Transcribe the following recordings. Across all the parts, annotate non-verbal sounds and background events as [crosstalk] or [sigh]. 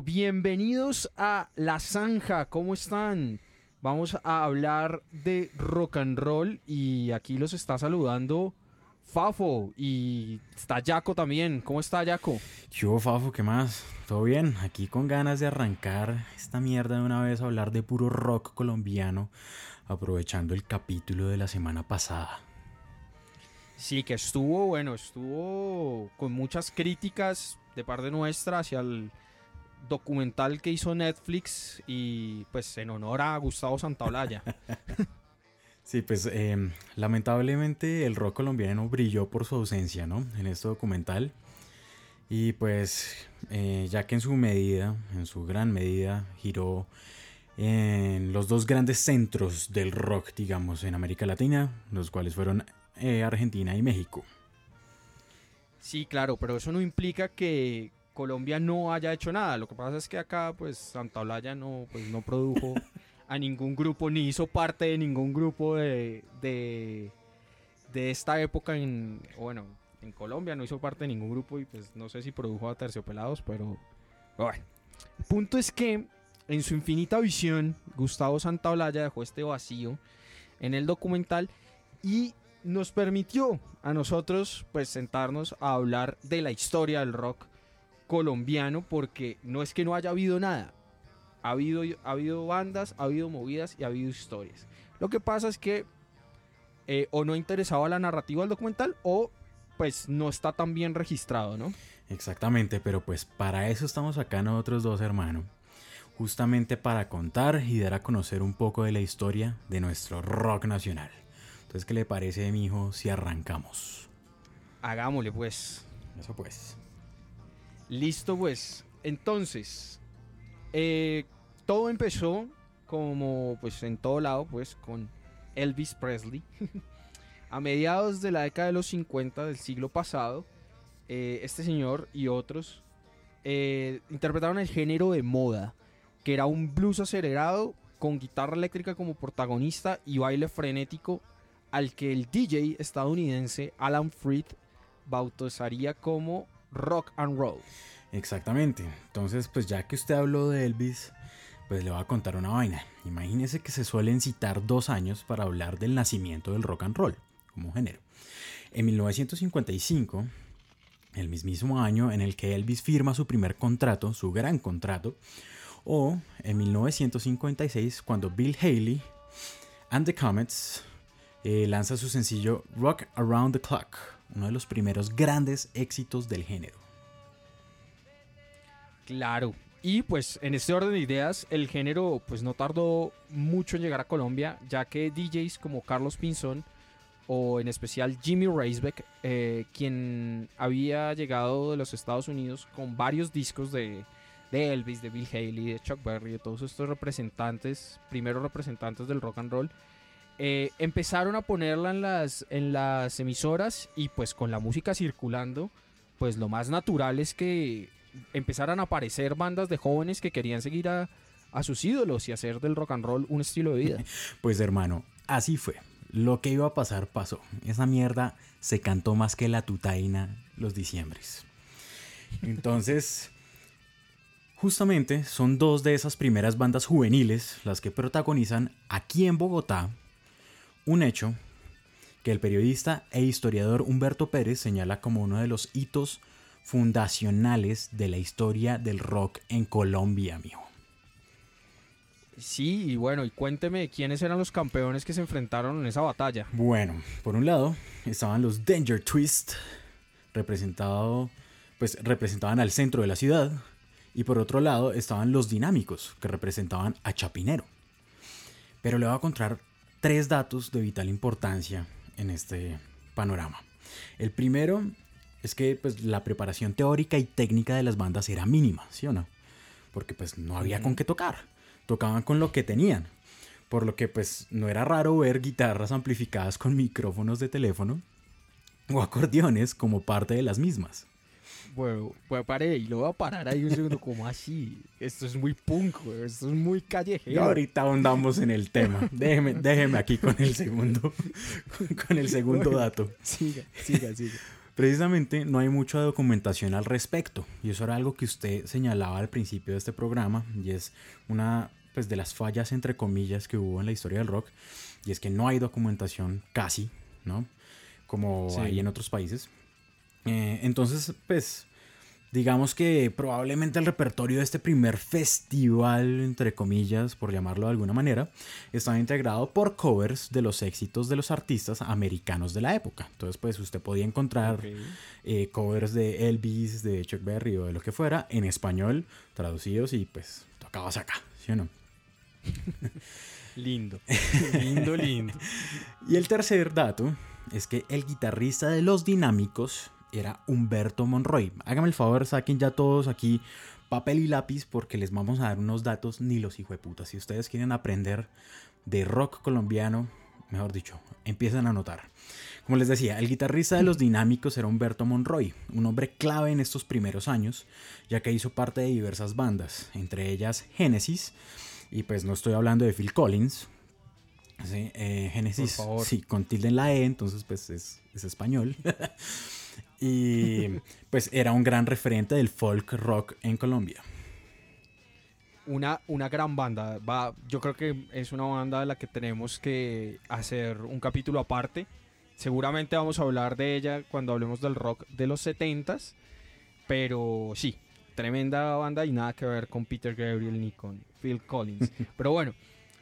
Bueno, bienvenidos a La Zanja, ¿cómo están? Vamos a hablar de rock and roll y aquí los está saludando Fafo y está Jaco también. ¿Cómo está Jaco? Yo, Fafo, ¿qué más? ¿Todo bien? Aquí con ganas de arrancar esta mierda de una vez a hablar de puro rock colombiano, aprovechando el capítulo de la semana pasada. Sí, que estuvo, bueno, estuvo con muchas críticas de parte nuestra hacia el documental que hizo Netflix y pues en honor a Gustavo Santaolalla. [laughs] [laughs] Sí, pues em, lamentablemente el rock colombiano brilló por su ausencia, ¿no? En este documental. Y pues eh, ya que en su medida, en su gran medida, giró en los dos grandes centros del rock, digamos, en América Latina, los cuales fueron eh, Argentina y México. Sí, claro, pero eso no implica que Colombia no haya hecho nada. Lo que pasa es que acá, pues, Santa Olaya no, pues, no produjo [laughs] a ningún grupo, ni hizo parte de ningún grupo de, de, de esta época en, bueno, en Colombia no hizo parte de ningún grupo y pues no sé si produjo a Terciopelados, pero bueno. El punto es que en su infinita visión, Gustavo Santaolalla dejó este vacío en el documental y nos permitió a nosotros pues sentarnos a hablar de la historia del rock colombiano porque no es que no haya habido nada. Ha habido, ha habido bandas, ha habido movidas y ha habido historias. Lo que pasa es que eh, o no interesaba la narrativa del documental o pues no está tan bien registrado, ¿no? Exactamente, pero pues para eso estamos acá nosotros dos, hermano. Justamente para contar y dar a conocer un poco de la historia de nuestro rock nacional. Entonces, ¿qué le parece, mi hijo, si arrancamos? Hagámosle, pues. Eso pues. Listo, pues. Entonces, eh, todo empezó como, pues, en todo lado, pues, con Elvis Presley. [laughs] A mediados de la década de los 50 del siglo pasado, eh, este señor y otros eh, interpretaron el género de moda, que era un blues acelerado con guitarra eléctrica como protagonista y baile frenético al que el DJ estadounidense Alan Freed bautizaría como rock and roll. Exactamente. Entonces, pues ya que usted habló de Elvis, pues le voy a contar una vaina. Imagínese que se suelen citar dos años para hablar del nacimiento del rock and roll como género. En 1955, el mismísimo año en el que Elvis firma su primer contrato, su gran contrato, o en 1956 cuando Bill Haley and the Comets eh, lanza su sencillo Rock Around the Clock, uno de los primeros grandes éxitos del género. Claro, y pues en este orden de ideas, el género pues no tardó mucho en llegar a Colombia, ya que DJs como Carlos Pinzón o en especial Jimmy Racebeck, eh, quien había llegado de los Estados Unidos con varios discos de, de, Elvis, de Bill Haley, de Chuck Berry, de todos estos representantes, primeros representantes del rock and roll, eh, empezaron a ponerla en las, en las emisoras y pues con la música circulando, pues lo más natural es que empezaran a aparecer bandas de jóvenes que querían seguir a, a sus ídolos y hacer del rock and roll un estilo de vida. [laughs] Pues hermano, así fue. Lo que iba a pasar pasó. Esa mierda se cantó más que la tutaina los diciembres. Entonces, justamente son dos de esas primeras bandas juveniles las que protagonizan aquí en Bogotá un hecho que el periodista e historiador Humberto Pérez señala como uno de los hitos fundacionales de la historia del rock en Colombia, amigo. Sí, y bueno, y cuénteme quiénes eran los campeones que se enfrentaron en esa batalla. Bueno, por un lado estaban los Danger Twist, representado, pues representaban al centro de la ciudad, y por otro lado estaban los Dinámicos, que representaban a Chapinero. Pero le voy a contar tres datos de vital importancia en este panorama. El primero es que pues, la preparación teórica y técnica de las bandas era mínima, ¿sí o no? Porque pues no había con qué tocar, tocaban con lo que tenían. Por lo que pues no era raro ver guitarras amplificadas con micrófonos de teléfono o acordeones como parte de las mismas. Bueno, pues paré y lo voy a parar ahí un segundo, como así. Esto es muy punk, esto es muy callejero. Y ahorita ahondamos en el tema. Déjeme, déjeme aquí con el segundo, con el segundo dato. Siga, siga, siga. Precisamente no hay mucha documentación al respecto y eso era algo que usted señalaba al principio de este programa y es una pues de las fallas entre comillas que hubo en la historia del rock y es que no hay documentación casi, ¿no? Como hay en otros países. Eh, entonces, pues digamos que probablemente el repertorio de este primer festival, entre comillas, por llamarlo de alguna manera, estaba integrado por covers de los éxitos de los artistas americanos de la época. Entonces, pues usted podía encontrar eh, covers de Elvis, de Chuck Berry o de lo que fuera en español, traducidos y pues tocabas acá, ¿sí o no? lindo, lindo, lindo. [laughs] y el tercer dato es que el guitarrista de Los Dinámicos, era Humberto Monroy. Hágame el favor, saquen ya todos aquí papel y lápiz porque les vamos a dar unos datos ni los hijos de puta. Si ustedes quieren aprender de rock colombiano, mejor dicho, empiezan a notar. Como les decía, el guitarrista de los dinámicos era Humberto Monroy, un hombre clave en estos primeros años, ya que hizo parte de diversas bandas, entre ellas Genesis, y pues no estoy hablando de Phil Collins. Sí, eh, Genesis, sí, con tilde en la E, entonces pues es, es español. [laughs] Y pues era un gran referente del folk rock en Colombia. Una, una gran banda. Va, yo creo que es una banda de la que tenemos que hacer un capítulo aparte. Seguramente vamos a hablar de ella cuando hablemos del rock de los 70s. Pero sí, tremenda banda y nada que ver con Peter Gabriel ni con Phil Collins. [laughs] Pero bueno,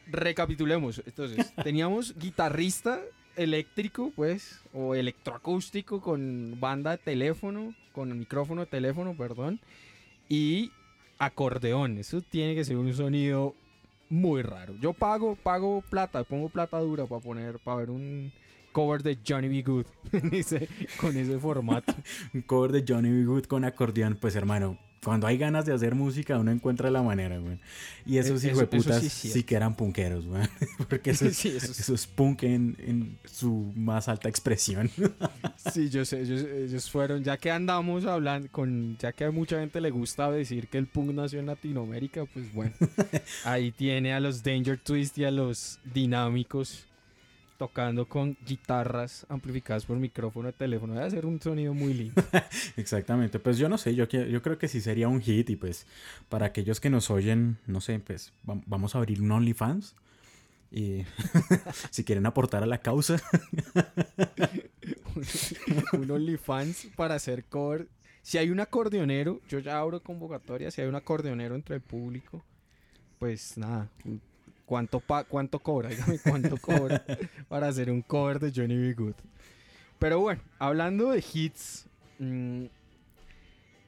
recapitulemos. Entonces, teníamos guitarrista eléctrico, pues, o electroacústico con banda de teléfono, con micrófono de teléfono, perdón, y acordeón. Eso tiene que ser un sonido muy raro. Yo pago, pago plata, pongo plata dura para poner, para ver un cover de Johnny B. Good [laughs] con ese formato. [laughs] un cover de Johnny B. Good con acordeón, pues hermano, cuando hay ganas de hacer música, uno encuentra la manera, güey. Y esos hijos de putas sí, que eran punkeros, güey. [laughs] Porque eso, es punk en, su más alta expresión. [laughs] sí, yo sé, ellos, fueron, ya que andamos hablando con, ya que a mucha gente le gusta decir que el punk nació en Latinoamérica, pues bueno, [laughs] ahí tiene a los Danger Twist y a los dinámicos tocando con guitarras amplificadas por micrófono de teléfono. Debe ser un sonido muy lindo. [laughs] Exactamente. Pues yo no sé, yo, yo creo que sí sería un hit y pues para aquellos que nos oyen, no sé, pues vamos a abrir un OnlyFans. Y [laughs] si quieren aportar a la causa. [laughs] un OnlyFans para hacer cover. Si hay un acordeonero, yo ya abro convocatoria. Si hay un acordeonero entre el público, pues nada, ¿Cuánto, cuánto cobra? Dígame cuánto [laughs] cobra para hacer un cover de Johnny B. Good. Pero bueno, hablando de hits, mm,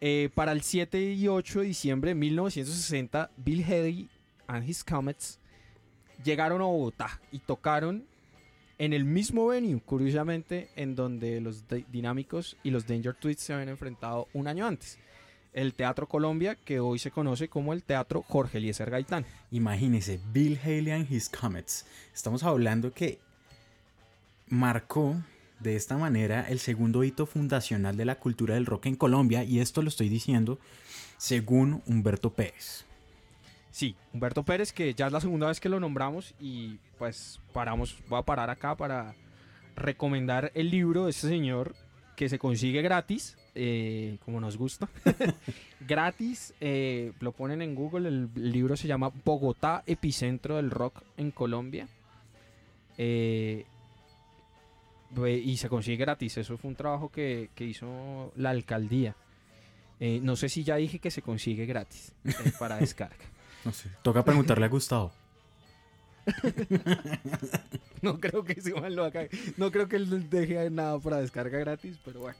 eh, para el 7 y 8 de diciembre de 1960, Bill Haley and His Comets llegaron a Bogotá y tocaron en el mismo venue, curiosamente, en donde los Dinámicos y los Danger Tweets se habían enfrentado un año antes el Teatro Colombia, que hoy se conoce como el Teatro Jorge Eliezer Gaitán. Imagínese, Bill Haley and His Comets. Estamos hablando que marcó de esta manera el segundo hito fundacional de la cultura del rock en Colombia, y esto lo estoy diciendo según Humberto Pérez. Sí, Humberto Pérez, que ya es la segunda vez que lo nombramos y pues paramos, voy a parar acá para recomendar el libro de este señor que se consigue gratis eh, como nos gusta, [laughs] gratis. Eh, lo ponen en Google. El libro se llama Bogotá, epicentro del rock en Colombia. Eh, y se consigue gratis. Eso fue un trabajo que, hizo la alcaldía. no sé si ya dije que se consigue gratis [laughs] para descarga. No sé. Toca preguntarle a Gustavo. [laughs] no creo que lo haga. No creo que él deje nada para descarga gratis, pero bueno.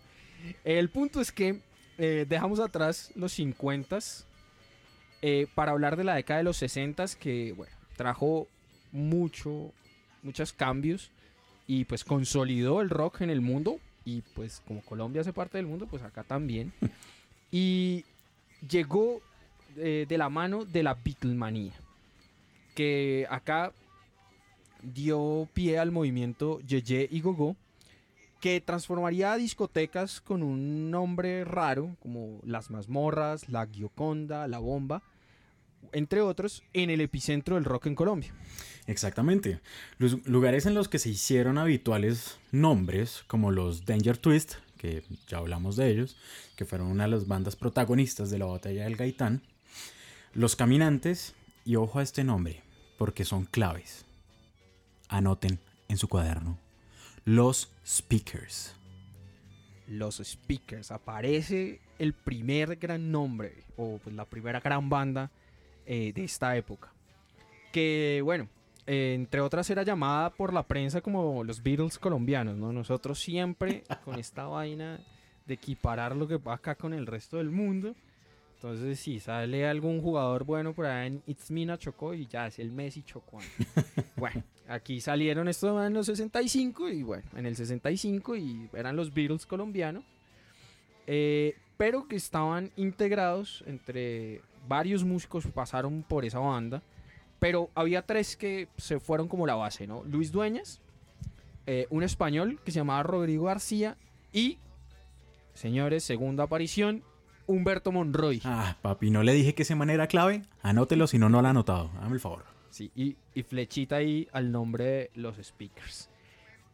El punto es que eh, dejamos atrás los 50 eh, para hablar de la década de los 60 que bueno, trajo mucho, muchos cambios y pues consolidó el rock en el mundo y pues como Colombia hace parte del mundo, pues acá también. [laughs] Y llegó eh, de la mano de la Beatlemanía, que acá dio pie al movimiento Yeye y Gogo que transformaría discotecas con un nombre raro, como Las Mazmorras, La Gioconda, La Bomba, entre otros, en el epicentro del rock en Colombia. Exactamente. Los lugares en los que se hicieron habituales nombres, como los Danger Twist, que ya hablamos de ellos, que fueron una de las bandas protagonistas de la batalla del Gaitán. Los Caminantes, y ojo a este nombre, porque son claves. Anoten en su cuaderno. Los Speakers. Los Speakers. Aparece el primer gran nombre, o pues la primera gran banda eh, de esta época. Que bueno, eh, entre otras era llamada por la prensa como los Beatles colombianos, ¿no? Nosotros siempre [laughs] con esta vaina de equiparar lo que va acá con el resto del mundo. Entonces, si sale algún jugador bueno por ahí en It's Mina Chocó y ya es el Messi Chocó. [laughs] bueno, aquí salieron estos en los 65 y bueno, en el 65 y eran los Beatles colombianos. Eh, pero que estaban integrados entre varios músicos pasaron por esa banda. Pero había tres que se fueron como la base, ¿no? Luis Dueñas, eh, un español que se llamaba Rodrigo García y, señores, segunda aparición, Humberto Monroy. Ah, papi, no le dije que ese manera clave. Anótelo, si no, no lo ha anotado. Dame el favor. Sí, y, y flechita ahí al nombre de los speakers.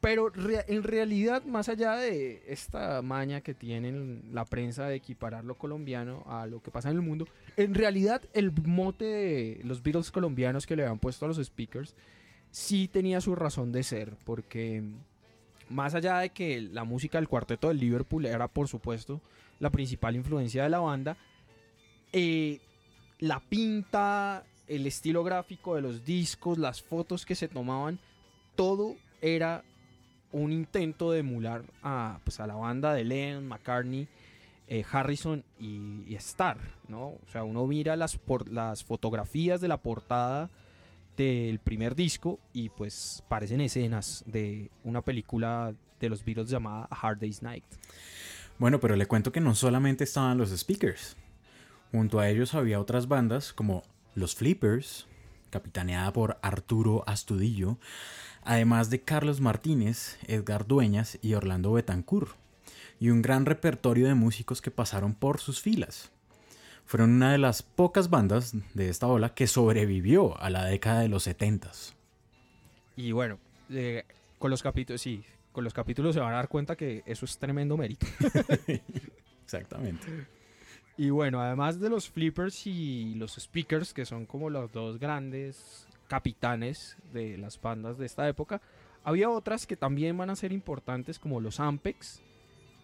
Pero en realidad, más allá de esta maña que tienen la prensa de equiparar lo colombiano a lo que pasa en el mundo, en realidad el mote de los Beatles colombianos que le habían puesto a los speakers sí tenía su razón de ser, porque más allá de que la música del cuarteto del Liverpool era por supuesto la principal influencia de la banda, eh, la pinta, el estilo gráfico de los discos, las fotos que se tomaban, todo era un intento de emular a, pues, a la banda de Lennon, McCartney, eh, Harrison y, Starr, ¿no? O sea, uno mira las, por, las fotografías de la portada del primer disco y pues parecen escenas de una película de los Beatles llamada Hard Day's Night. Bueno, pero le cuento que no solamente estaban los Speakers. Junto a ellos había otras bandas como los Flippers, capitaneada por Arturo Astudillo, además de Carlos Martínez, Edgar Dueñas y Orlando Betancourt, y un gran repertorio de músicos que pasaron por sus filas. Fueron una de las pocas bandas de esta ola que sobrevivió a la década de los 70. Y bueno, eh, con los capítulos, sí, con los capítulos se van a dar cuenta que eso es tremendo mérito. [laughs] Exactamente. Y bueno, además de los flippers y los speakers, que son como los dos grandes capitanes de las bandas de esta época, había otras que también van a ser importantes como los Ampex,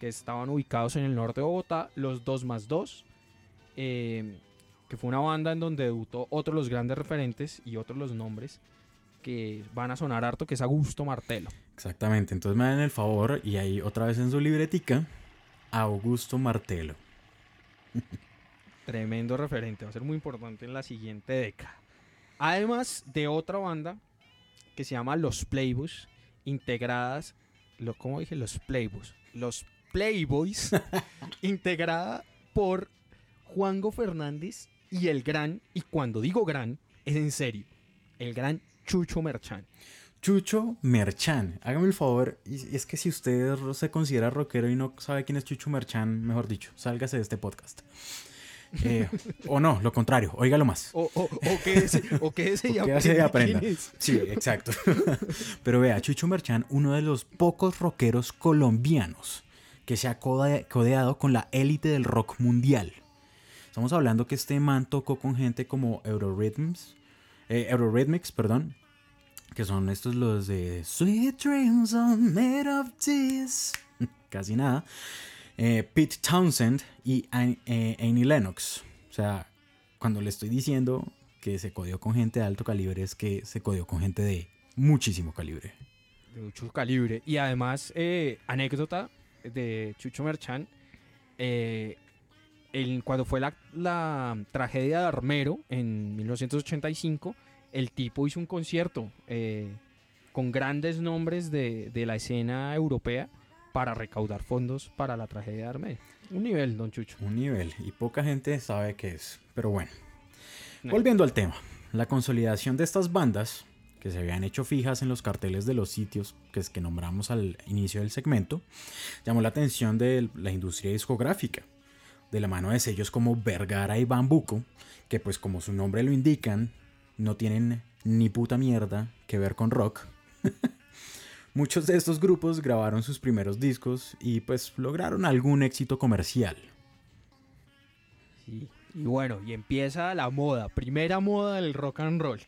que estaban ubicados en el norte de Bogotá, los 2 más 2, eh, que fue una banda en donde debutó otros los grandes referentes y otros los nombres que van a sonar harto, que es Augusto Martelo. Exactamente, entonces me dan el favor y ahí otra vez en su libretica, Augusto Martelo. Tremendo referente, va a ser muy importante en la siguiente década. Además de otra banda que se llama Los Playboys, integradas, lo, ¿cómo dije? Los Playboys. Los Playboys, [laughs] integrada por Juango Fernández y el gran, y cuando digo gran, es en serio, el gran Chucho Merchán. Chucho Merchán, hágame el favor, y es que si usted se considera rockero y no sabe quién es Chucho Merchán, mejor dicho, sálgase de este podcast. Eh, o no, lo contrario, óigalo más. O, o, o quédese, o quédese y, y aprenda. Sí, exacto. [laughs] Pero vea, Chucho Merchán, uno de los pocos rockeros colombianos que se ha codeado con la élite del rock mundial. Estamos hablando que este man tocó con gente como Eurorhythms, eh, Eurorhythmics, perdón, que son estos los de Sweet Dreams are made of this. [laughs] Casi nada. Eh, Pete Townsend y eh, Annie Lennox. O sea, cuando le estoy diciendo que se codió con gente de alto calibre, es que se codió con gente de muchísimo calibre. De mucho calibre. Y además, eh, anécdota de Chucho Merchan. cuando fue la, la, tragedia de Armero en 1985, el tipo hizo un concierto con grandes nombres de, de la escena europea para recaudar fondos para la tragedia de Armenia. Un nivel, don Chucho. Un nivel, y poca gente sabe qué es. Pero bueno, volviendo al tema, la consolidación de estas bandas, que se habían hecho fijas en los carteles de los sitios que, es que nombramos al inicio del segmento, llamó la atención de la industria discográfica, de la mano de sellos como Vergara y Bambuco, que pues como su nombre lo indican, no tienen ni puta mierda que ver con rock. [laughs] Muchos de estos grupos grabaron sus primeros discos y pues lograron algún éxito comercial. Sí. Y bueno, y empieza la moda, primera moda del rock and roll.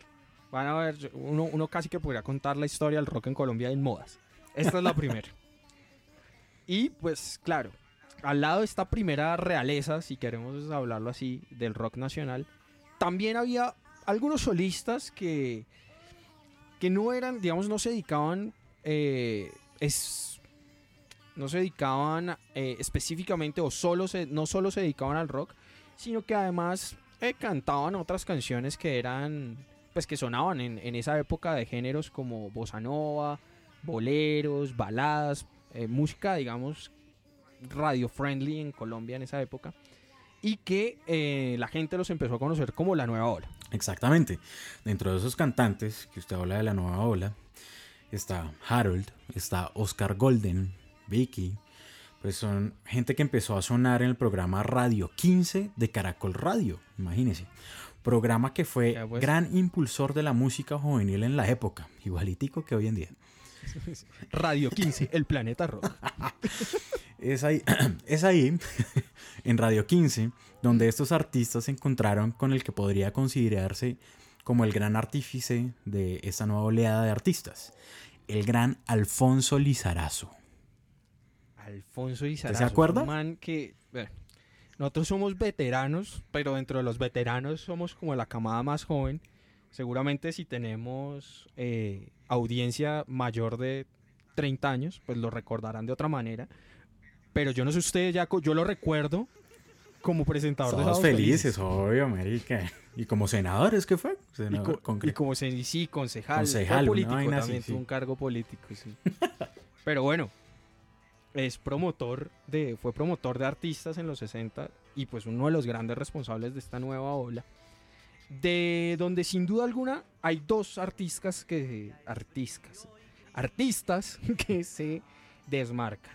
Van a ver, uno, uno casi que podría contar la historia del rock en Colombia en modas. Esta es la primera. [laughs] y pues claro, al lado de esta primera realeza, si queremos hablarlo así, del rock nacional, también había algunos solistas que, que no eran, digamos, no se dedicaban, eh, es, no se dedicaban eh, específicamente o solo se, no solo se dedicaban al rock, sino que además eh, cantaban otras canciones que eran, pues que sonaban en, en, esa época de géneros como bossa nova, boleros, baladas, música, digamos, radio friendly en Colombia en esa época y que eh, la gente los empezó a conocer como la nueva ola. Exactamente. Dentro de esos cantantes que usted habla de la nueva ola, está Harold, está Oscar Golden, Vicky, pues son gente que empezó a sonar en el programa Radio 15 de Caracol Radio, imagínese. Programa que fue pues. gran impulsor de la música juvenil en la época, igualitico que hoy en día. [laughs] Radio 15, el planeta rock. [laughs] es ahí, [clears throat] es ahí, [laughs] en Radio 15, donde estos artistas se encontraron con el que podría considerarse como el gran artífice de esta nueva oleada de artistas, el gran Alfonso Lizarazo. Alfonso Lizarazo. ¿Se acuerda? Un man que, nosotros somos veteranos, pero dentro de los veteranos somos como la camada más joven. Seguramente si tenemos eh, audiencia mayor de 30 años, pues lo recordarán de otra manera. Pero yo no sé ustedes, ya yo lo recuerdo como presentador de felices, obvio, América. Y como senador, ¿es que fue? Senador, y, como sí, concejal. Concejal, político también, un cargo político, sí. [laughs] Pero bueno, es promotor de, fue promotor de artistas en los 60 y pues uno de los grandes responsables de esta nueva ola. De donde sin duda alguna hay dos artistas que. Artistas. Artistas [laughs] que se desmarcan.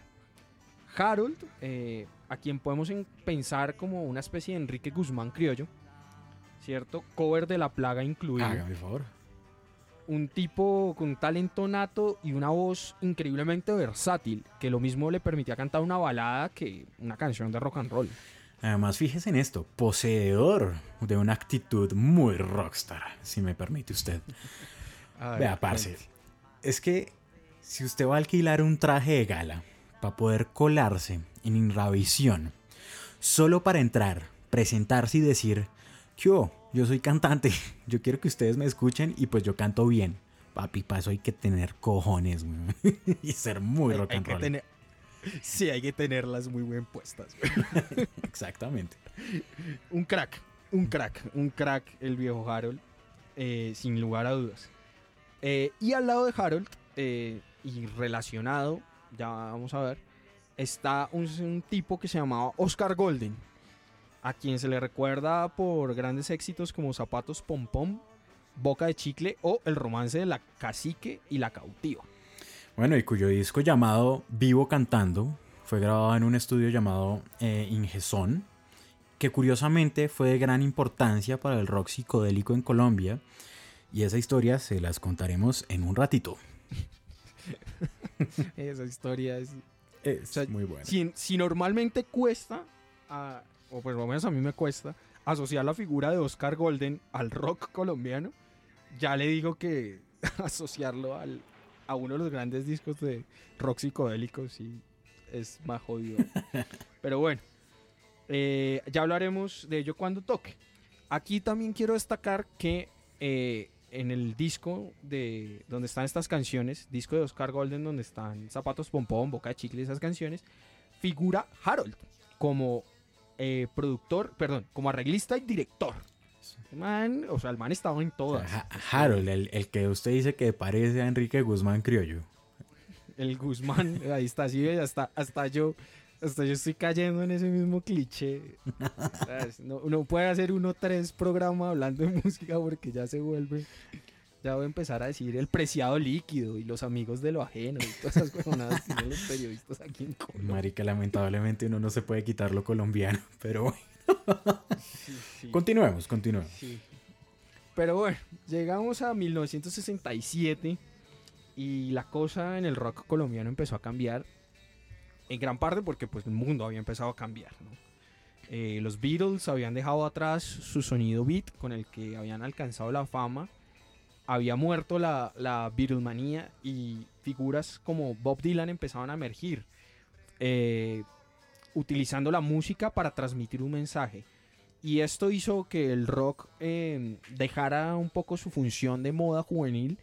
Harold, eh, a quien podemos pensar como una especie de Enrique Guzmán criollo, ¿cierto? Cover de La Plaga incluido. Hágame favor. Un tipo con un talento nato y una voz increíblemente versátil, que lo mismo le permitía cantar una balada que una canción de rock and roll. Además, fíjese en esto, poseedor de una actitud muy rockstar, si me permite usted. Vea, parce, es que si usted va a alquilar un traje de gala para poder colarse en Inravisión, solo para entrar, presentarse y decir, yo, yo soy cantante, [laughs] yo quiero que ustedes me escuchen y pues yo canto bien. Papi, para eso hay que tener cojones [laughs] y ser muy rock and roll. Sí, hay que tenerlas muy bien puestas. [laughs] Exactamente. Un crack, un crack, un crack el viejo Harold, eh, sin lugar a dudas. Eh, y al lado de Harold, eh, y relacionado ya vamos a ver, está un, tipo que se llamaba Oscar Golden, a quien se le recuerda por grandes éxitos como Zapatos Pom Pom, Boca de Chicle o El romance de la cacique y la cautiva. Bueno, y cuyo disco llamado Vivo Cantando fue grabado en un estudio llamado eh, Ingeson, que curiosamente fue de gran importancia para el rock psicodélico en Colombia. Y esa historia se las contaremos en un ratito. [laughs] Esa historia es, muy buena. Si, normalmente cuesta, o por lo menos a mí me cuesta, asociar la figura de Oscar Golden al rock colombiano, ya le digo que [laughs] asociarlo al, a uno de los grandes discos de rock psicodélico sí es más jodido. [laughs] Pero bueno, eh, ya hablaremos de ello cuando toque. Aquí también quiero destacar que eh, en el disco de donde están estas canciones, disco de Oscar Golden, donde están Zapatos Pompón, Boca de Chicle, esas canciones, figura Harold como eh, productor, perdón, como arreglista y director. Man, o sea, el man estaba en todas. Harold, el, que usted dice que parece a Enrique Guzmán criollo. El Guzmán, ahí está, sí, hasta, hasta yo hasta yo estoy cayendo en ese mismo cliché. no, puede hacer uno tres programas hablando de música porque ya se vuelve. Ya voy a empezar a decir el preciado líquido y los amigos de lo ajeno y todas esas cosas [laughs] que tienen los periodistas aquí en Colombia. Marica, lamentablemente uno no se puede quitar lo colombiano, pero bueno. Continuemos, continuemos. Pero bueno, llegamos a 1967 y la cosa en el rock colombiano empezó a cambiar en gran parte porque pues el mundo había empezado a cambiar. ¿no? Eh, los Beatles habían dejado atrás su sonido beat con el que habían alcanzado la fama. Había muerto la, la Beatlemanía y figuras como Bob Dylan empezaban a emergir, eh, utilizando la música para transmitir un mensaje. Y esto hizo que el rock eh, dejara un poco su función de moda juvenil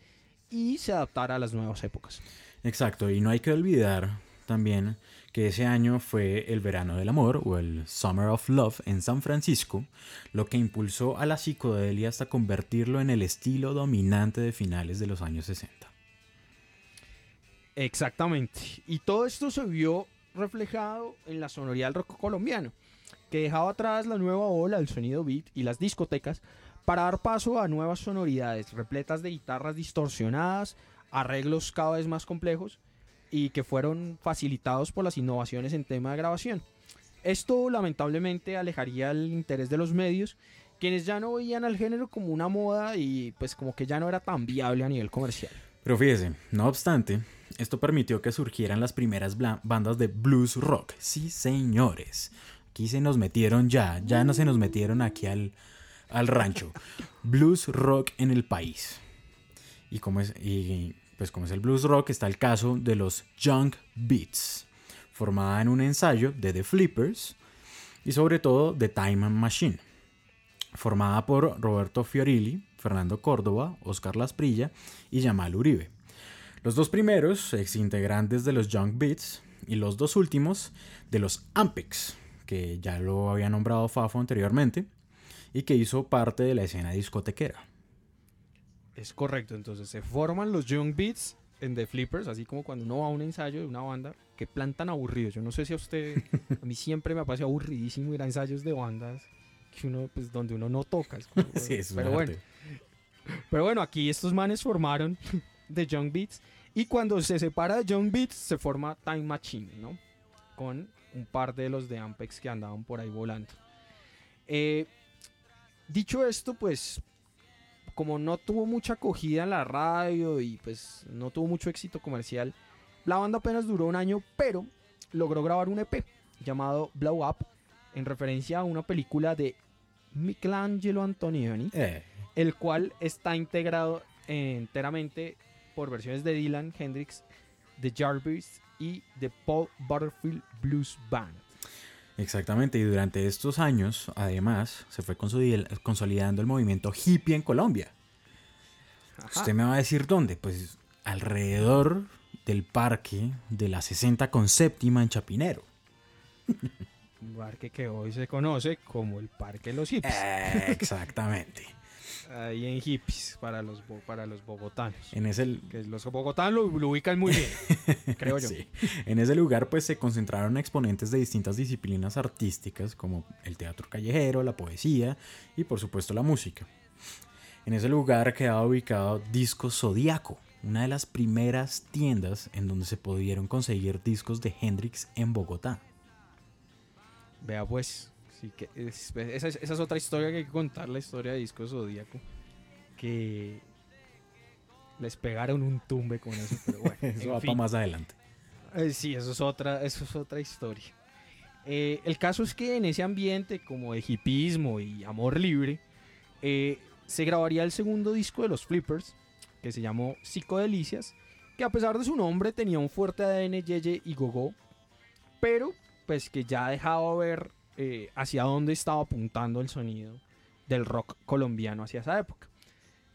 y se adaptara a las nuevas épocas. Exacto, y no hay que olvidar también que ese año fue el verano del amor o el Summer of Love en San Francisco, lo que impulsó a la psicodelia hasta convertirlo en el estilo dominante de finales de los años 60. Exactamente, y todo esto se vio reflejado en la sonoridad del rock colombiano, que dejaba atrás la nueva ola del sonido beat y las discotecas para dar paso a nuevas sonoridades repletas de guitarras distorsionadas, arreglos cada vez más complejos y que fueron facilitados por las innovaciones en tema de grabación. Esto lamentablemente alejaría el interés de los medios, quienes ya no veían al género como una moda y pues como que ya no era tan viable a nivel comercial. Pero fíjese, no obstante, esto permitió que surgieran las primeras bandas de blues rock. Sí, señores. Aquí se nos metieron ya, ya no se nos metieron aquí al, al rancho. [laughs] Blues rock en el país. Y como es, y pues como es el blues rock, está el caso de los Junk Beats, formada en un ensayo de The Flippers y sobre todo de Time Machine, formada por Roberto Fiorilli, Fernando Córdoba, Oscar Lasprilla y Yamal Uribe. Los dos primeros, ex integrantes de los Junk Beats, y los dos últimos de los Ampex, que ya lo había nombrado Fafo anteriormente, y que hizo parte de la escena discotequera. Es correcto, entonces se forman los Young Beats en The Flippers, así como cuando uno va a un ensayo de una banda, que plantan aburridos. Yo no sé si a usted, a mí siempre me ha parecido aburridísimo ir a ensayos de bandas que uno, pues, donde uno no toca. [laughs] sí, es pero bueno, pero bueno, aquí estos manes formaron The Young Beats y cuando se separa de Young Beats se forma Time Machine, ¿no? Con un par de los de Ampex que andaban por ahí volando. Eh, dicho esto, pues como no tuvo mucha acogida en la radio y pues no tuvo mucho éxito comercial, la banda apenas duró un año, pero logró grabar un EP llamado Blow Up en referencia a una película de Michelangelo Antonioni, eh. el cual está integrado enteramente por versiones de Dylan Hendrix, de Jarvis y de Paul Butterfield Blues Band. Exactamente, y durante estos años, además, se fue consolidando el movimiento hippie en Colombia. Usted me va a decir dónde, pues alrededor del parque de la 60 con séptima en Chapinero. Un parque que hoy se conoce como el Parque de los Hippies. exactamente. Ahí en hippies para los, para los bogotanos. En ese... Que los bogotanos lo, ubican muy bien, [laughs] creo yo. En ese lugar pues se concentraron exponentes de distintas disciplinas artísticas como el teatro callejero, la poesía y por supuesto la música. En ese lugar quedaba ubicado Disco Zodíaco, una de las primeras tiendas en donde se pudieron conseguir discos de Hendrix en Bogotá. Vea pues, que esa, es, otra historia que hay que contar, la historia de Disco Zodíaco. Que les pegaron un tumbe con eso, pero bueno. [laughs] eso va para más adelante. Eh, sí, eso es otra, eso es otra historia. Eh, el caso es que en ese ambiente como de hipismo y amor libre, eh, se grabaría el segundo disco de los Flippers, que se llamó Psicodelicias, que a pesar de su nombre tenía un fuerte ADN Yeye y Gogo, pero pues que ya dejaba ver eh, hacia dónde estaba apuntando el sonido del rock colombiano hacia esa época.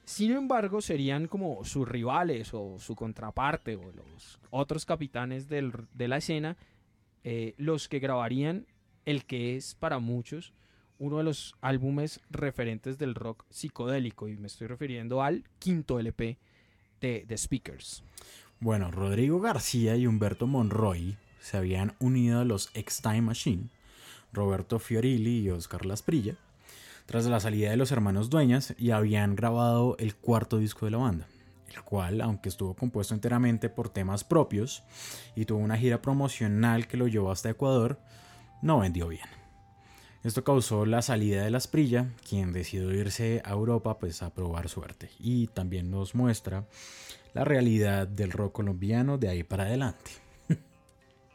Sin embargo, serían como sus rivales o su contraparte o los otros capitanes de la escena eh, los que grabarían el que es para muchos uno de los álbumes referentes del rock psicodélico y me estoy refiriendo al quinto LP de The Speakers. Bueno, Rodrigo García y Humberto Monroy se habían unido a los X-Time Machine Roberto Fiorilli y Oscar Lasprilla, tras la salida de los hermanos Dueñas y habían grabado el cuarto disco de la banda, el cual, aunque estuvo compuesto enteramente por temas propios y tuvo una gira promocional que lo llevó hasta Ecuador, no vendió bien. Esto causó la salida de Lasprilla, quien decidió irse a Europa pues, a probar suerte. Y también nos muestra la realidad del rock colombiano de ahí para adelante.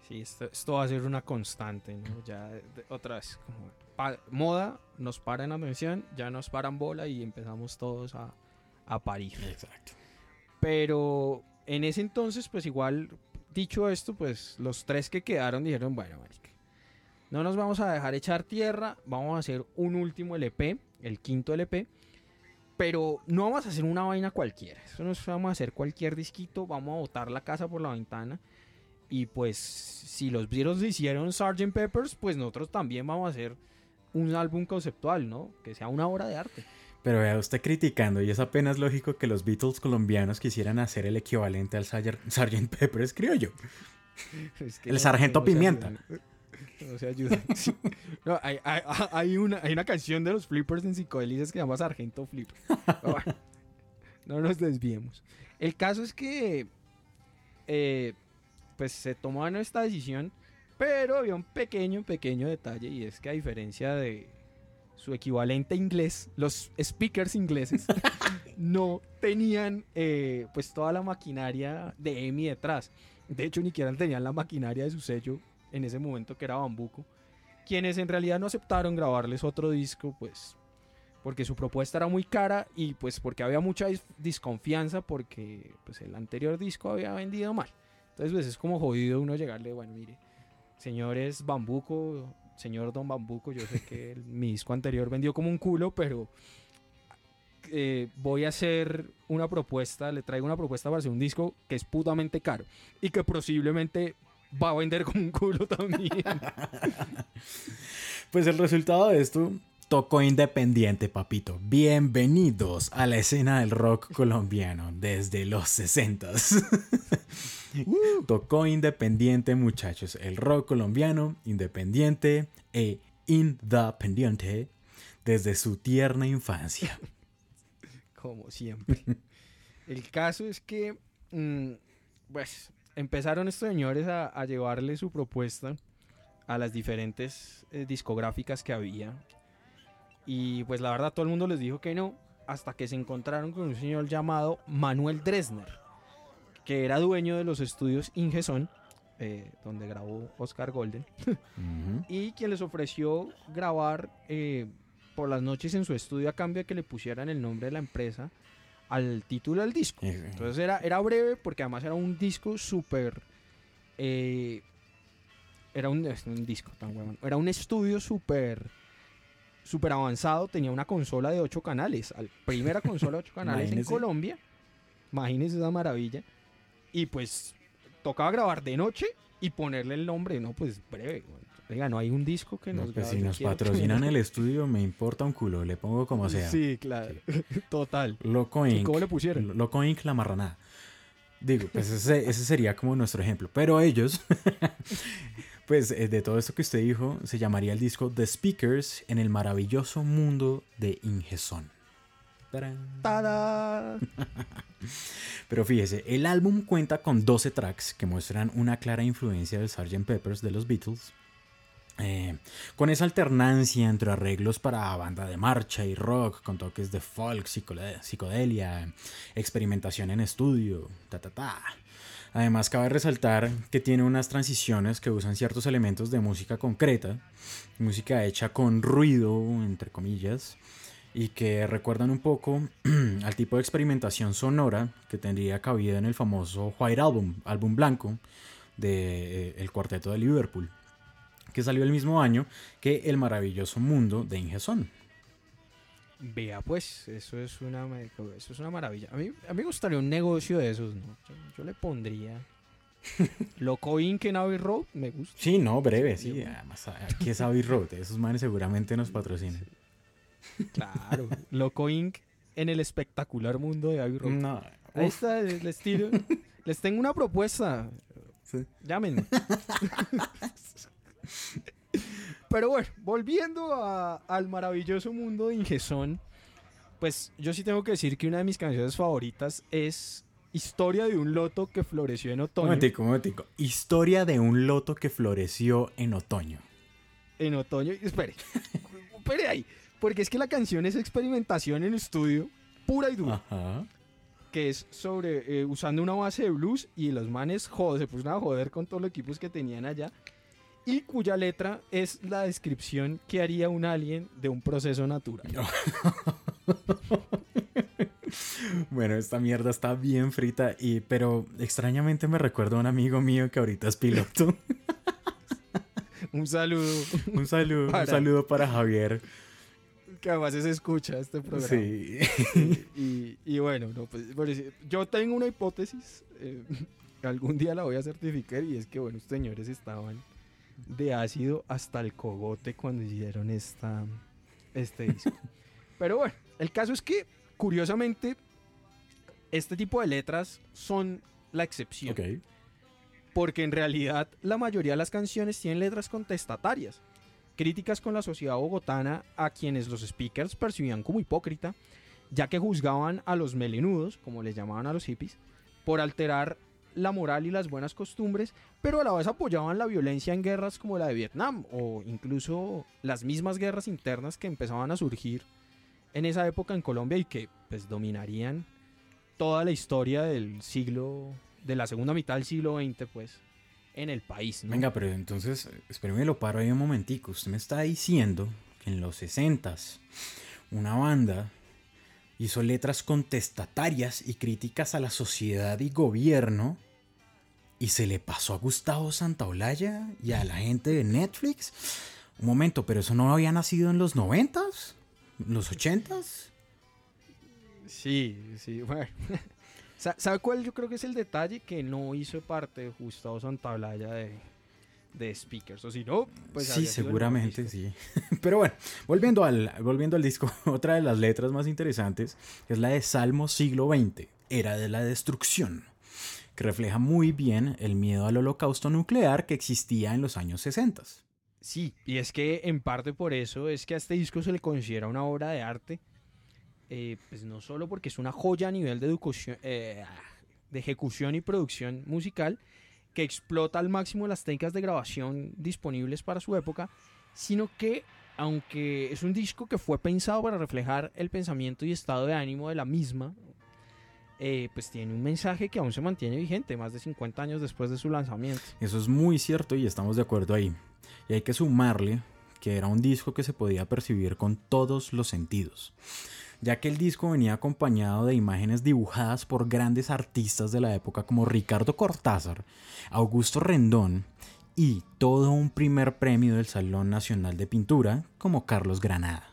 Sí, esto, va a ser una constante, ¿no? Ya otra vez, como moda, nos paran atención, ya nos paran bola y empezamos todos a, a parir. Exacto. Pero en ese entonces, pues igual, dicho esto, pues los tres que quedaron dijeron, bueno, marica, no nos vamos a dejar echar tierra, vamos a hacer un último LP, el quinto LP, pero no vamos a hacer una vaina cualquiera, eso no vamos a hacer cualquier disquito, vamos a botar la casa por la ventana. Y pues si los Beatles hicieron Sgt. Peppers, pues nosotros también vamos a hacer un álbum conceptual, ¿no? Que sea una obra de arte. Pero vea usted criticando, y es apenas lógico que los Beatles colombianos quisieran hacer el equivalente al Sgt. [laughs] Peppers criollo. el Sargento Pimienta. No se ayuda. hay, una, hay una canción de los Flippers en psicodélicas que se llama Sargento Flip. [laughs] no nos desviemos. El caso es que eh, pues se tomó esta decisión, pero había un pequeño, pequeño detalle y es que a diferencia de su equivalente inglés, los speakers ingleses [laughs] no tenían eh, pues toda la maquinaria de EMI detrás. De hecho, ni siquiera tenían la maquinaria de su sello en ese momento que era Bambuco. Quienes en realidad no aceptaron grabarles otro disco, pues porque su propuesta era muy cara y pues porque había mucha desconfianza porque pues el anterior disco había vendido mal. Entonces pues es como jodido uno llegarle, bueno, mire, señores Bambuco, señor Don Bambuco, yo sé que mi disco anterior vendió como un culo, pero eh, voy a hacer una propuesta, le traigo una propuesta para hacer un disco que es putamente caro y que posiblemente va a vender como un culo también. [laughs] pues el resultado de esto tocó independiente, papito. Bienvenidos a la escena del rock colombiano desde los [laughs] 60 [laughs] Tocó independiente, muchachos. El rock colombiano, independiente e independiente desde su tierna infancia. [laughs] Como siempre. El caso es que, mm, pues, empezaron estos señores a, llevarle su propuesta a las diferentes eh, discográficas que había. Y pues la verdad todo el mundo les dijo que no, hasta que se encontraron con un señor llamado Manuel Dresner que era dueño de los estudios Ingeson, eh, donde grabó Oscar Golden, y quien les ofreció grabar eh, por las noches en su estudio a cambio de que le pusieran el nombre de la empresa al título del disco. Entonces era, era breve porque además era un disco súper... Eh, era un, disco tan bueno. Era un estudio súper súper avanzado. Tenía una consola de 8 canales. primera consola de 8 canales en Colombia. Imagínense esa maravilla. Y pues tocaba grabar de noche y ponerle el nombre, no, pues breve. Venga, no hay un disco que nos... pues si nos patrocinan [laughs] el estudio, me importa un culo, le pongo como sea. Sí, claro, [laughs] total. Loco Inc. ¿Cómo le pusieron? Loco Inc. La marranada. Digo, pues ese, ese sería como nuestro ejemplo. Pero ellos, [laughs] pues eh, de todo esto que usted dijo, se llamaría el disco The Speakers en el maravilloso mundo de [laughs] Pero fíjese, el álbum cuenta con 12 tracks que muestran una clara influencia del Sgt. Peppers de los Beatles. Eh, con esa alternancia entre arreglos para banda de marcha y rock, con toques de folk, psicodelia, experimentación en estudio, ta ta ta. Además, cabe resaltar que tiene unas transiciones que usan ciertos elementos de música concreta, música hecha con ruido, entre comillas, y que recuerdan un poco [clears throat] al tipo de experimentación sonora que tendría cabida en el famoso White Album, álbum blanco de eh, el cuarteto de Liverpool, que salió el mismo año que El maravilloso mundo de Ingeson. Vea pues, eso es una eso es una maravilla. A mí, a mí me gustaría un negocio de esos, ¿no? Yo, le pondría [laughs] Loco Inc. en Abbey Road, me gusta. Sí, no, breve, sí. Además, aquí es Abbey Road. Esos manes seguramente nos patrocinan. Claro. Loco Inc. en el espectacular mundo de Abbey Road. No. Ahí está el estilo. [laughs] Les tengo una propuesta. Sí. Llámenme. [laughs] Pero bueno, volviendo al maravilloso mundo de Ingesón, pues yo sí tengo que decir que una de mis canciones favoritas es Historia de un loto que floreció en otoño. Un momentico, Historia de un loto que floreció en otoño. En otoño. Espere. [laughs] espere ahí. Porque es que la canción es experimentación en estudio, pura y dura. que es sobre eh, usando una base de blues y los manes joder, se pusieron a joder con todos los equipos que tenían allá y cuya letra es la descripción que haría un alien de un proceso natural. [laughs] Bueno, esta mierda está bien frita y pero extrañamente me recuerda a un amigo mío que ahorita es piloto. [laughs] un saludo. Un saludo, un saludo para Javier. Que además se escucha este programa. Sí. Y, bueno, pues, yo tengo una hipótesis. Eh, [laughs] algún día la voy a certificar y es que, bueno, estos señores estaban de ácido hasta el cogote cuando hicieron esta, este disco. [laughs] Pero bueno, el caso es que, curiosamente, este tipo de letras son la excepción. Porque en realidad la mayoría de las canciones tienen letras contestatarias, críticas con la sociedad bogotana a quienes los speakers percibían como hipócrita, ya que juzgaban a los melenudos, como les llamaban a los hippies, por alterar la moral y las buenas costumbres, pero a la vez apoyaban la violencia en guerras como la de Vietnam o incluso las mismas guerras internas que empezaban a surgir en esa época en Colombia y que pues dominarían toda la historia del siglo, de la segunda mitad del siglo XX pues en el país. Venga, pero entonces, espérame, lo paro ahí un momentico. Usted me está diciendo que en los 60 una banda hizo letras contestatarias y críticas a la sociedad y gobierno y se le pasó a Gustavo Santaolalla y a la gente de Netflix. Un momento, pero eso no había nacido en los noventas, los ochentas. Sí, sí, [laughs] bueno. ¿Sabe cuál yo creo que es el detalle? Que no hizo parte de Gustavo Santaolalla de, de Speakers. O si no, pues. Sí, seguramente sí. [laughs] Pero bueno, volviendo al, volviendo al disco, [laughs] otra de las letras más interesantes es la de Salmo siglo XX, Era de la Destrucción que refleja muy bien el miedo al holocausto nuclear que existía en los años 60. Sí, y es que en parte por eso es que a este disco se le considera una obra de arte, eh, pues no solo porque es una joya a nivel de, eh, de ejecución y producción musical, que explota al máximo las técnicas de grabación disponibles para su época, sino que aunque es un disco que fue pensado para reflejar el pensamiento y estado de ánimo de la misma, eh, pues tiene un mensaje que aún se mantiene vigente más de 50 años después de su lanzamiento. Eso es muy cierto y estamos de acuerdo ahí. Y hay que sumarle que era un disco que se podía percibir con todos los sentidos, ya que el disco venía acompañado de imágenes dibujadas por grandes artistas de la época como Ricardo Cortázar, Augusto Rendón y todo un primer premio del Salón Nacional de Pintura como Carlos Granada.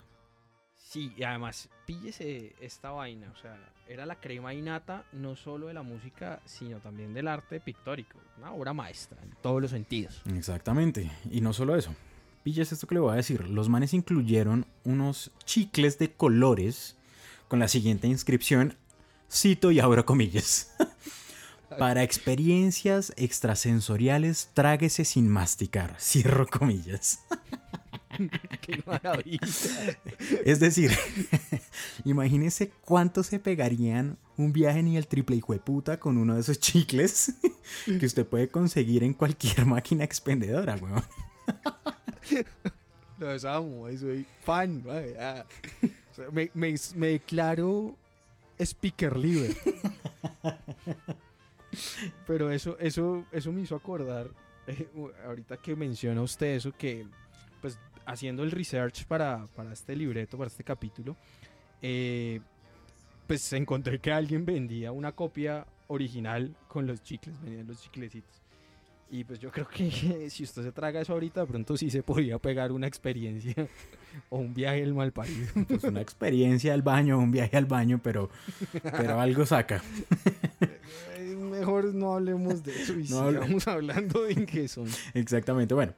Sí, y además, píllese esta vaina, o sea, era la crema innata no solo de la música, sino también del arte pictórico. Una obra maestra en todos los sentidos. Exactamente, y no solo eso. Píllese esto que le voy a decir. Los manes incluyeron unos chicles de colores con la siguiente inscripción, cito y abro comillas. [laughs] Para experiencias extrasensoriales, tráguese sin masticar. [laughs] Cierro comillas. [laughs] Qué maravilla. Es decir, imagínese cuánto se pegarían un viaje ni el triple hijo de puta con uno de esos chicles que usted puede conseguir en cualquier máquina expendedora, weón. Los amo, soy fan. me, me, me declaro speaker libre. Pero eso, eso, eso me hizo acordar, eh, ahorita que menciona usted eso, que pues haciendo el research para, este libreto, para este capítulo, eh, pues encontré que alguien vendía una copia original con los chicles, venían los chiclecitos. Y pues yo creo que [laughs] si usted se traga eso ahorita, de pronto sí se podía pegar una experiencia [laughs] o un viaje al mal parido. [laughs] Pues una experiencia al baño, un viaje al baño, pero, pero algo saca. Eh, mejor no hablemos de eso y no sigamos hablando de qué son. Exactamente, bueno.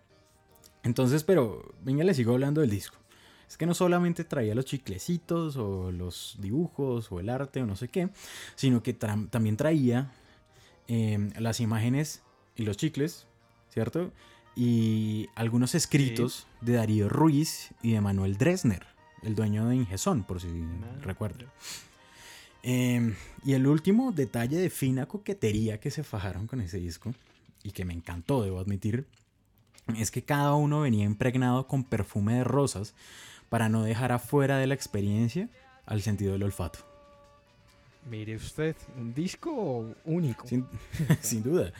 Entonces, pero venga, le sigo hablando del disco. Es que no solamente traía los chiclecitos o los dibujos o el arte o no sé qué, sino que también traía em, las imágenes y los chicles, ¿cierto? Y algunos escritos de Darío Ruiz y de Manuel Dresner, el dueño de Ingesón, por si ah, recuerdan. Em, y el último detalle de fina coquetería que se fajaron con ese disco, y que me encantó, debo admitir, es que cada uno venía impregnado con perfume de rosas para no dejar afuera de la experiencia al sentido del olfato. Mire usted, un disco único. Sin, [laughs] sin duda.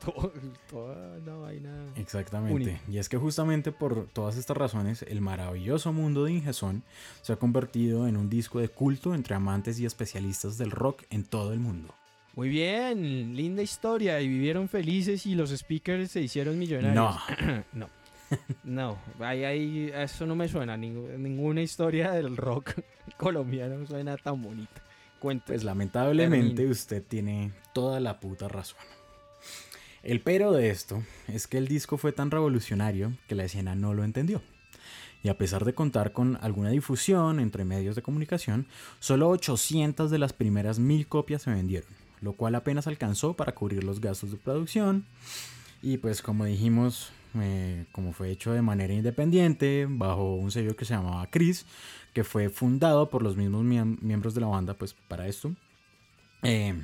[laughs] Todo- toda una vaina. Exactamente. Y es que justamente por todas estas razones, el maravilloso mundo de Ingeson se ha convertido en un disco de culto entre amantes y especialistas del rock en todo el mundo. Muy bien, linda historia. Y vivieron felices y los speakers se hicieron millonarios. No. [clears throat] no. No, ahí, ahí, eso no me suena. ninguna historia del rock [laughs] colombiano suena tan bonita. Cuente. Pues lamentablemente Termine. usted tiene toda la puta razón. El pero de esto es que el disco fue tan revolucionario que la escena no lo entendió. Y a pesar de contar con alguna difusión entre medios de comunicación, solo 800 de las primeras 1000 copias se vendieron, lo cual apenas alcanzó para cubrir los gastos de producción. Y pues como dijimos, eh, como fue hecho de manera independiente, bajo un sello que se llamaba Chris, que fue fundado por los mismos miem- miembros de la banda, pues para esto, eh,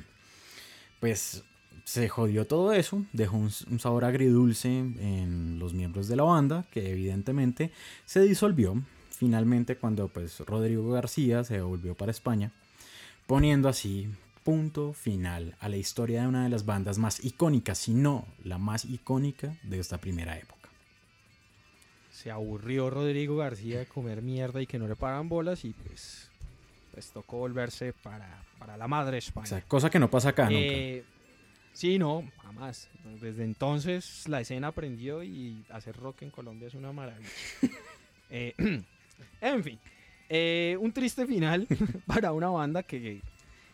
pues se jodió todo eso, dejó un, un sabor agridulce en los miembros de la banda, que evidentemente se disolvió finalmente cuando pues Rodrigo García se volvió para España, poniendo así punto final a la historia de una de las bandas más icónicas, si no la más icónica de esta primera época. Se aburrió Rodrigo García de comer mierda y que no le pagan bolas y pues, pues tocó volverse para, para la madre España. O sea, cosa que no pasa acá nunca. Sí, no, jamás. Desde entonces la escena aprendió y hacer rock en Colombia es una maravilla. [laughs] Eh, [clears throat] en fin, eh, un triste final [laughs] para una banda que,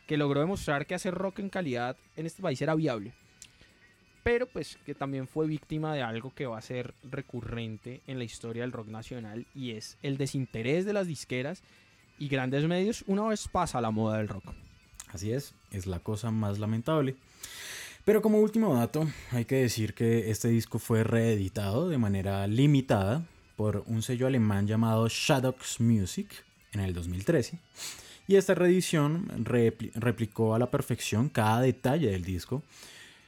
que logró demostrar que hacer rock en calidad en este país era viable. Pero pues que también fue víctima de algo que va a ser recurrente en la historia del rock nacional y es el desinterés de las disqueras y grandes medios una vez pasa la moda del rock. Así es, es la cosa más lamentable. Pero como último dato, hay que decir que este disco fue reeditado de manera limitada por un sello alemán llamado Shadows Music en el 2013. Y esta reedición repli- replicó a la perfección cada detalle del disco,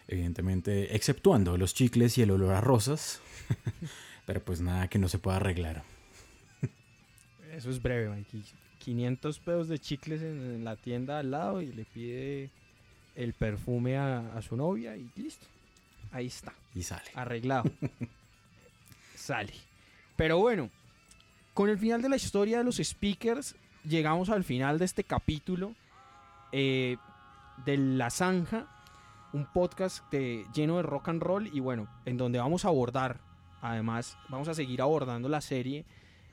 evidentemente exceptuando los chicles y el olor a rosas, [laughs] pero pues nada que no se pueda arreglar. Eso es breve, Mikey. 500 pedos de chicles en la tienda al lado y le pide el perfume a, a su novia y listo. Ahí está, Y sale. arreglado. [laughs] Sale. Pero bueno, con el final de la historia de los speakers, llegamos al final de este capítulo eh, de La Zanja, un podcast de- lleno de rock and roll y bueno, en donde vamos a abordar, además, vamos a seguir abordando la serie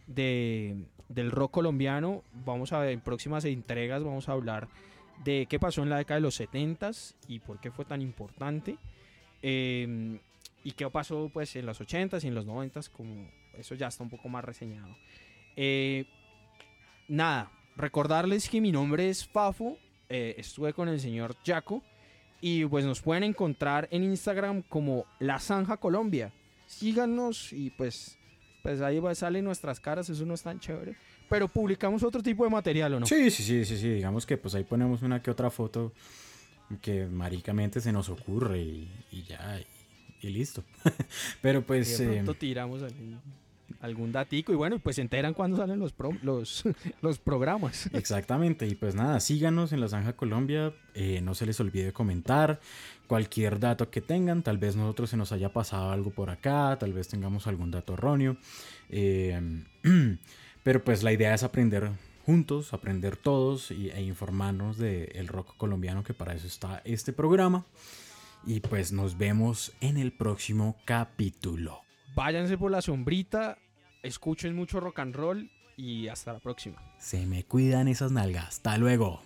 de, del rock colombiano. Vamos a ver, en próximas entregas vamos a hablar de qué pasó en la década de los 70s y por qué fue tan importante. Eh, y qué pasó pues en los 80s y en los 90s, como eso ya está un poco más reseñado. Eh, nada, recordarles que mi nombre es Fafo, eh, estuve con el señor Jaco y pues nos pueden encontrar en Instagram como La Zanja Colombia. Síganos y pues, pues ahí salen nuestras caras, eso no es tan chévere. Pero publicamos otro tipo de material, ¿o no? Sí, sí, sí, sí, sí. Digamos que pues ahí ponemos una que otra foto que maricamente se nos ocurre y, y ya, y, y listo. [laughs] Pero Y pues... de eh, pronto tiramos algún, algún datico y bueno, y pues se enteran cuando salen los, pro- los, [laughs] los programas. [laughs] Exactamente, y pues nada, síganos en La Zanja Colombia, eh, no se les olvide comentar cualquier dato que tengan, tal vez nosotros se nos haya pasado algo por acá, tal vez tengamos algún dato erróneo, eh, [clears throat] pero pues la idea es aprender juntos, aprender todos y, e informarnos del rock colombiano, que para eso está este programa, y pues nos vemos en el próximo capítulo. Váyanse por la sombrita, escuchen mucho rock and roll y hasta la próxima. Se me cuidan esas nalgas, hasta luego.